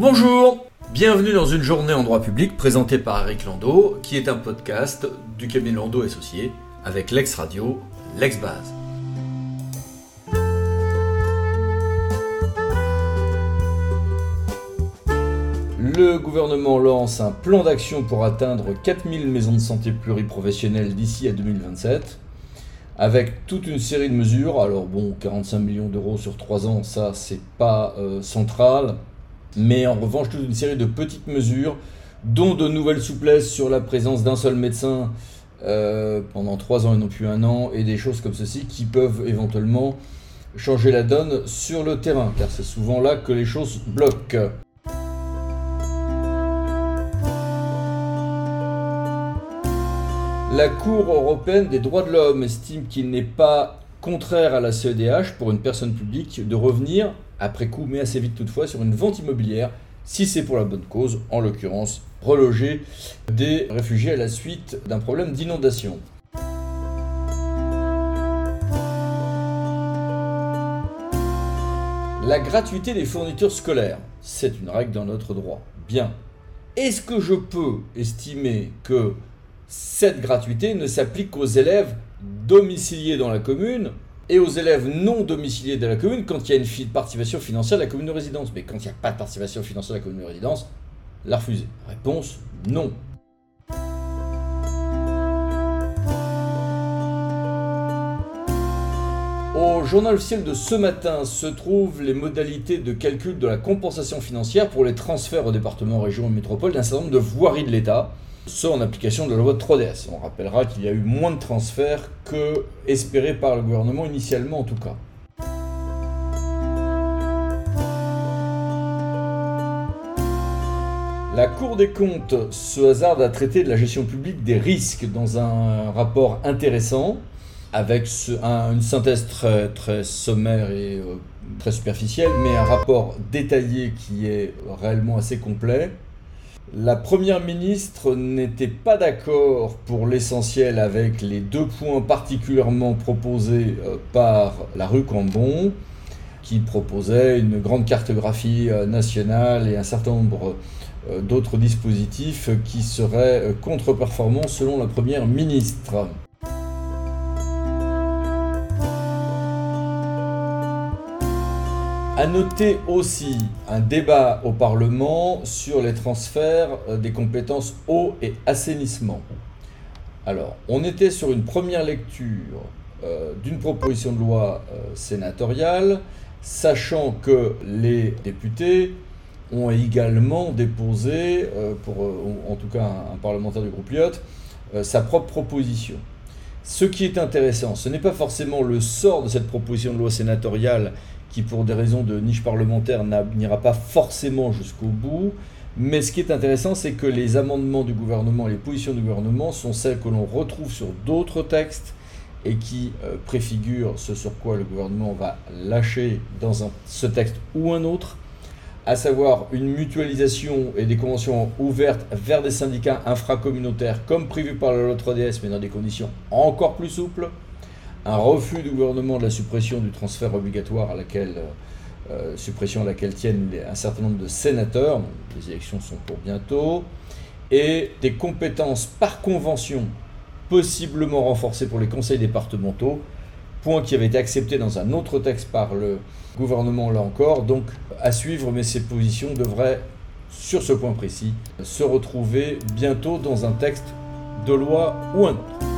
Bonjour Bienvenue dans une journée en droit public présentée par Eric Landau, qui est un podcast du cabinet Landau Associé avec l'ex-radio, l'ex-base. Le gouvernement lance un plan d'action pour atteindre 4000 maisons de santé pluriprofessionnelles d'ici à 2027, avec toute une série de mesures. Alors bon, 45 millions d'euros sur 3 ans, ça c'est pas euh, central, mais en revanche toute une série de petites mesures, dont de nouvelles souplesses sur la présence d'un seul médecin euh, pendant 3 ans et non plus un an, et des choses comme ceci qui peuvent éventuellement changer la donne sur le terrain, car c'est souvent là que les choses bloquent. La Cour européenne des droits de l'homme estime qu'il n'est pas contraire à la CEDH pour une personne publique de revenir, après coup, mais assez vite toutefois, sur une vente immobilière, si c'est pour la bonne cause, en l'occurrence reloger des réfugiés à la suite d'un problème d'inondation. La gratuité des fournitures scolaires, c'est une règle dans notre droit. Bien. Est-ce que je peux estimer que cette gratuité ne s'applique qu'aux élèves domiciliés dans la commune et aux élèves non domiciliés dans la commune quand il y a une participation financière de la commune de résidence. Mais quand il n'y a pas de participation financière de la commune de résidence, la refuser. Réponse non. Au journal officiel de ce matin se trouvent les modalités de calcul de la compensation financière pour les transferts aux départements, régions et métropoles d'un certain nombre de voiries de l'État ce en application de la loi de 3DS. On rappellera qu'il y a eu moins de transferts que espéré par le gouvernement initialement en tout cas. La Cour des comptes se hasarde à traiter de la gestion publique des risques dans un rapport intéressant, avec une synthèse très, sommaire et euh, très superficielle, mais un rapport détaillé qui est réellement assez complet. La Première ministre n'était pas d'accord pour l'essentiel avec les deux points particulièrement proposés euh, par la rue Cambon, qui proposait une grande cartographie euh, nationale et un certain nombre euh, d'autres dispositifs qui seraient contre-performants selon la Première ministre. À noter aussi un débat au Parlement sur les transferts euh, des compétences eau et assainissement. Alors, on était sur une première lecture euh, d'une proposition de loi euh, sénatoriale, sachant que les députés ont également déposé, pour en tout cas un, parlementaire du groupe Lyot, sa propre proposition. Ce qui est intéressant, ce n'est pas forcément le sort de cette proposition de loi sénatoriale qui pour des raisons de niche parlementaire n'ira pas forcément jusqu'au bout. Mais ce qui est intéressant, c'est que les amendements du gouvernement les positions du gouvernement sont celles que l'on retrouve sur d'autres textes et qui euh, préfigurent ce sur quoi le gouvernement va lâcher dans ce texte ou un autre, à savoir une mutualisation et des conventions ouvertes vers des syndicats infracommunautaires comme prévu par la loi 3DS, mais dans des conditions encore plus souples un refus du gouvernement de la suppression du transfert obligatoire à laquelle euh, euh, suppression à laquelle tiennent un certain nombre de sénateurs, les élections sont pour bientôt, et des compétences par convention possiblement renforcées pour les conseils départementaux, point qui avait été accepté dans un autre texte par le gouvernement là encore, donc à suivre, mais ces positions devraient, sur ce point précis, se retrouver bientôt dans un texte de loi ou un autre.